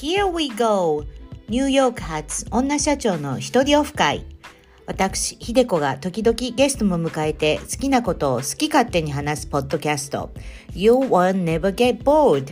Here we go! ニューヨーク発女社長の一人オフ会。私、ひでこが時々ゲストも迎えて好きなことを好き勝手に話すポッドキャスト You will never get bored